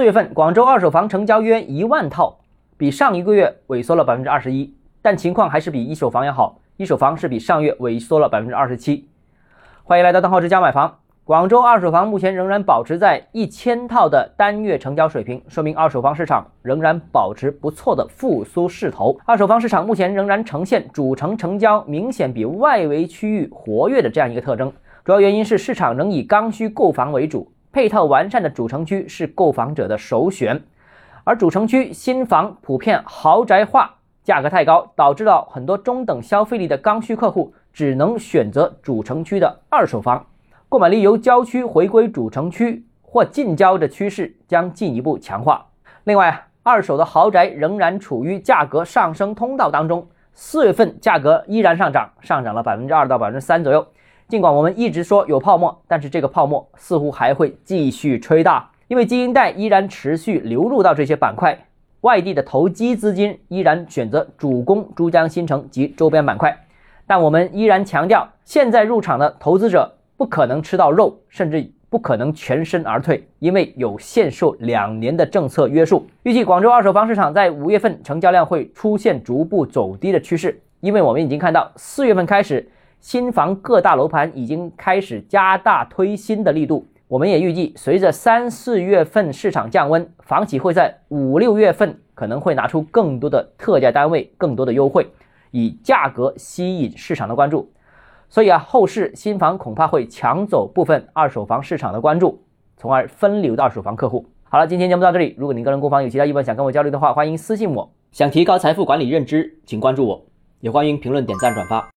四月份广州二手房成交约一万套，比上一个月萎缩了百分之二十一，但情况还是比一手房要好。一手房是比上月萎缩了百分之二十七。欢迎来到邓浩之家买房。广州二手房目前仍然保持在一千套的单月成交水平，说明二手房市场仍然保持不错的复苏势头。二手房市场目前仍然呈现主城成交明显比外围区域活跃的这样一个特征，主要原因是市场仍以刚需购房为主，配套完善的主城区是购房者的首选，而主城区新房普遍豪宅化，价格太高，导致了很多中等消费力的刚需客户只能选择主城区的二手房。购买力由郊区回归主城区或近郊的趋势将进一步强化。另外，二手的豪宅仍然处于价格上升通道当中，四月份价格依然上涨，上涨了百分之二到百分之三左右。尽管我们一直说有泡沫，但是这个泡沫似乎还会继续吹大，因为基金贷依然持续流入到这些板块，外地的投机资金依然选择主攻珠江新城及周边板块。但我们依然强调，现在入场的投资者。不可能吃到肉，甚至不可能全身而退，因为有限售两年的政策约束。预计广州二手房市场在五月份成交量会出现逐步走低的趋势，因为我们已经看到四月份开始，新房各大楼盘已经开始加大推新的力度。我们也预计，随着三四月份市场降温，房企会在五六月份可能会拿出更多的特价单位、更多的优惠，以价格吸引市场的关注。所以啊，后市新房恐怕会抢走部分二手房市场的关注，从而分流到二手房客户。好了，今天节目到这里。如果您个人购房有其他疑问想跟我交流的话，欢迎私信我。想提高财富管理认知，请关注我，也欢迎评论、点赞、转发。